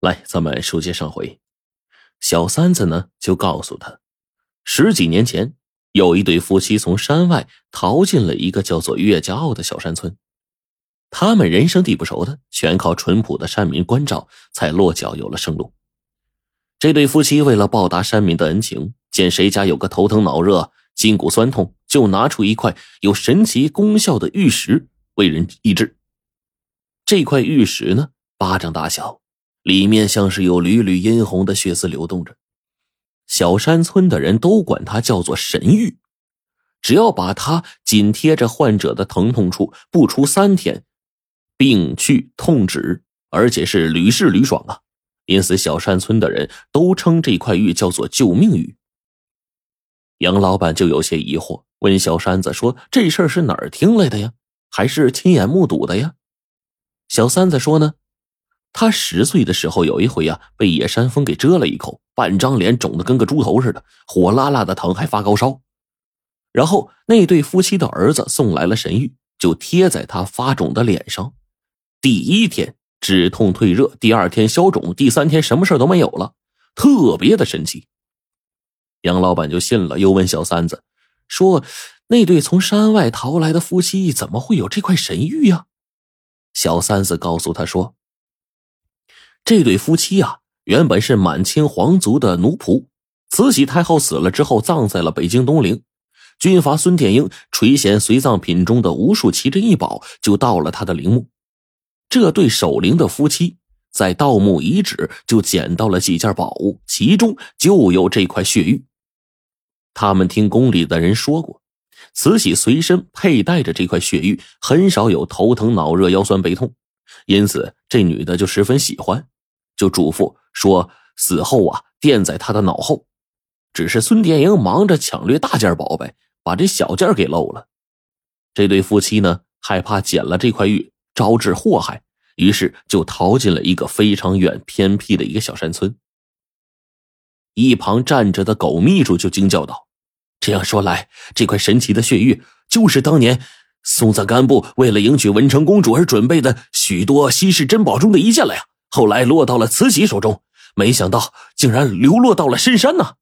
来，咱们书接上回，小三子呢就告诉他，十几年前有一对夫妻从山外逃进了一个叫做岳家坳的小山村，他们人生地不熟的，全靠淳朴的山民关照，才落脚有了生路。这对夫妻为了报答山民的恩情，见谁家有个头疼脑热、筋骨酸痛，就拿出一块有神奇功效的玉石为人医治。这块玉石呢，巴掌大小。里面像是有缕缕殷红的血丝流动着，小山村的人都管它叫做神玉。只要把它紧贴着患者的疼痛处，不出三天，病去痛止，而且是屡试屡爽啊！因此，小山村的人都称这块玉叫做救命玉。杨老板就有些疑惑，问小山子说：“这事儿是哪儿听来的呀？还是亲眼目睹的呀？”小三子说：“呢。”他十岁的时候，有一回呀，被野山蜂给蛰了一口，半张脸肿得跟个猪头似的，火辣辣的疼，还发高烧。然后那对夫妻的儿子送来了神玉，就贴在他发肿的脸上。第一天止痛退热，第二天消肿，第三天什么事都没有了，特别的神奇。杨老板就信了，又问小三子说：“那对从山外逃来的夫妻怎么会有这块神玉呀？”小三子告诉他说。这对夫妻啊，原本是满清皇族的奴仆。慈禧太后死了之后，葬在了北京东陵。军阀孙殿英垂涎随葬品中的无数奇珍异宝，就到了他的陵墓。这对守灵的夫妻在盗墓遗址就捡到了几件宝物，其中就有这块血玉。他们听宫里的人说过，慈禧随身佩戴着这块血玉，很少有头疼脑热、腰酸背痛，因此这女的就十分喜欢。就嘱咐说，死后啊，垫在他的脑后。只是孙殿英忙着抢掠大件宝贝，把这小件给漏了。这对夫妻呢，害怕捡了这块玉招致祸害，于是就逃进了一个非常远偏僻的一个小山村。一旁站着的狗秘书就惊叫道：“这样说来，这块神奇的血玉就是当年松赞干布为了迎娶文成公主而准备的许多稀世珍宝中的一件了呀！”后来落到了慈禧手中，没想到竟然流落到了深山呢。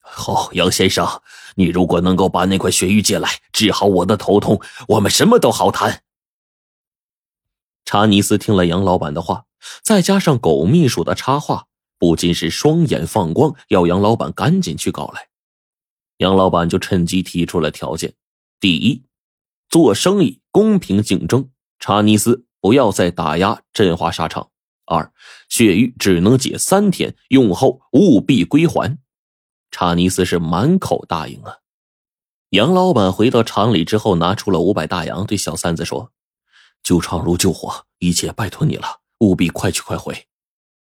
好，杨先生，你如果能够把那块血玉借来，治好我的头痛，我们什么都好谈。查尼斯听了杨老板的话，再加上狗秘书的插话，不禁是双眼放光，要杨老板赶紧去搞来。杨老板就趁机提出了条件：第一，做生意公平竞争，查尼斯不要再打压振华纱厂。二，血玉只能解三天，用后务必归还。查尼斯是满口答应啊。杨老板回到厂里之后，拿出了五百大洋，对小三子说：“救厂如救火，一切拜托你了，务必快去快回。”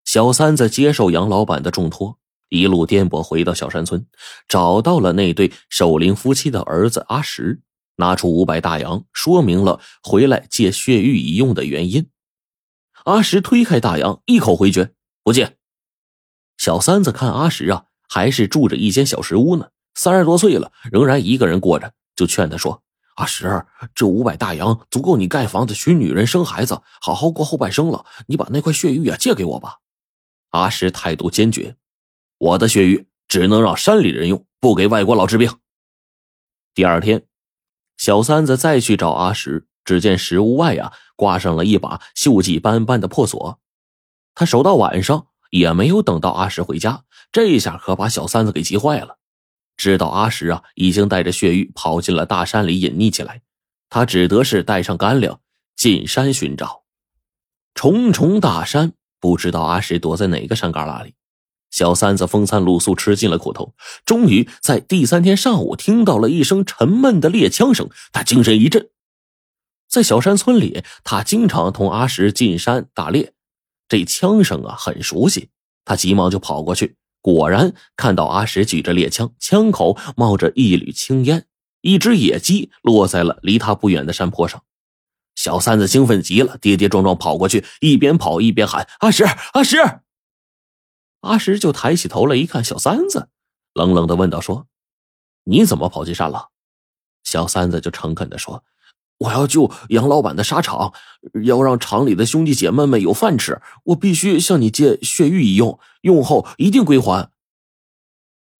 小三子接受杨老板的重托，一路颠簸回到小山村，找到了那对守灵夫妻的儿子阿石，拿出五百大洋，说明了回来借血玉一用的原因。阿石推开大洋，一口回绝，不借。小三子看阿石啊，还是住着一间小石屋呢，三十多岁了，仍然一个人过着，就劝他说：“阿石，这五百大洋足够你盖房子、娶女人、生孩子，好好过后半生了。你把那块血玉啊借给我吧。”阿石态度坚决：“我的血玉只能让山里人用，不给外国佬治病。”第二天，小三子再去找阿石。只见石屋外呀，挂上了一把锈迹斑斑的破锁。他守到晚上，也没有等到阿石回家。这下可把小三子给急坏了。知道阿石啊，已经带着血玉跑进了大山里隐匿起来，他只得是带上干粮进山寻找。重重大山，不知道阿石躲在哪个山旮旯里。小三子风餐露宿，吃尽了苦头，终于在第三天上午听到了一声沉闷的猎枪声，他精神一振。在小山村里，他经常同阿石进山打猎，这枪声啊很熟悉。他急忙就跑过去，果然看到阿石举着猎枪，枪口冒着一缕青烟，一只野鸡落在了离他不远的山坡上。小三子兴奋极了，跌跌撞撞跑过去，一边跑一边喊：“阿石，阿石！”阿石就抬起头来一看，小三子冷冷的问道：“说，你怎么跑进山了？”小三子就诚恳的说。我要救杨老板的纱厂，要让厂里的兄弟姐妹们有饭吃，我必须向你借血玉一用，用后一定归还。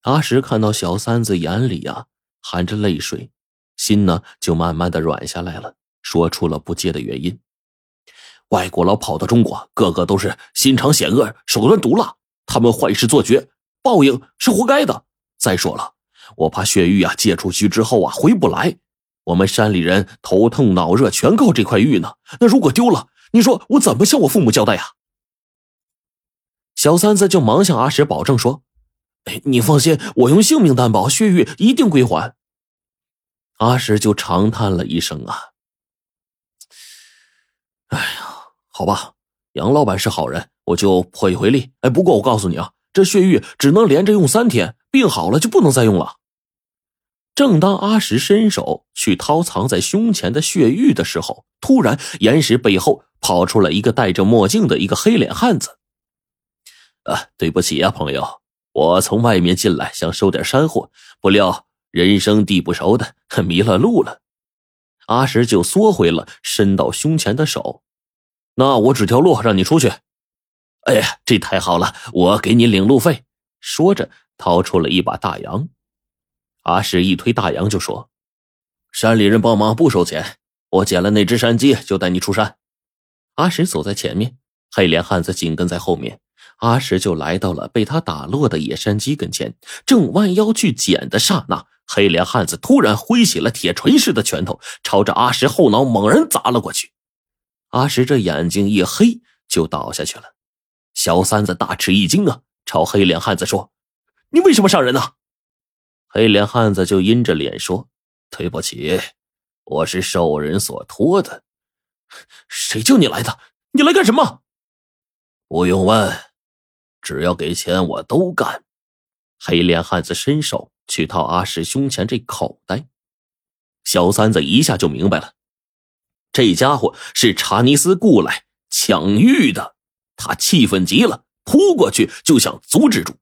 阿石看到小三子眼里呀含着泪水，心呢就慢慢的软下来了，说出了不借的原因。外国佬跑到中国，个个都是心肠险恶、手段毒辣，他们坏事做绝，报应是活该的。再说了，我怕血玉啊借出去之后啊回不来。我们山里人头疼脑热全靠这块玉呢，那如果丢了，你说我怎么向我父母交代呀？小三子就忙向阿石保证说：“哎，你放心，我用性命担保，血玉一定归还。”阿石就长叹了一声啊，哎呀，好吧，杨老板是好人，我就破一回例。哎，不过我告诉你啊，这血玉只能连着用三天，病好了就不能再用了。正当阿石伸手去掏藏在胸前的血玉的时候，突然岩石背后跑出了一个戴着墨镜的一个黑脸汉子。啊，对不起呀，朋友，我从外面进来想收点山货，不料人生地不熟的迷了路了。阿石就缩回了伸到胸前的手。那我指条路让你出去。哎呀，这太好了，我给你领路费。说着，掏出了一把大洋。阿石一推大洋就说：“山里人帮忙不收钱，我捡了那只山鸡就带你出山。”阿石走在前面，黑脸汉子紧跟在后面。阿石就来到了被他打落的野山鸡跟前，正弯腰去捡的刹那，黑脸汉子突然挥起了铁锤似的拳头，朝着阿石后脑猛然砸了过去。阿石这眼睛一黑，就倒下去了。小三子大吃一惊啊，朝黑脸汉子说：“你为什么杀人呢？”黑脸汉子就阴着脸说：“对不起，我是受人所托的。谁叫你来的？你来干什么？不用问，只要给钱，我都干。”黑脸汉子伸手去掏阿石胸前这口袋，小三子一下就明白了，这家伙是查尼斯雇来抢玉的。他气愤极了，扑过去就想阻止住。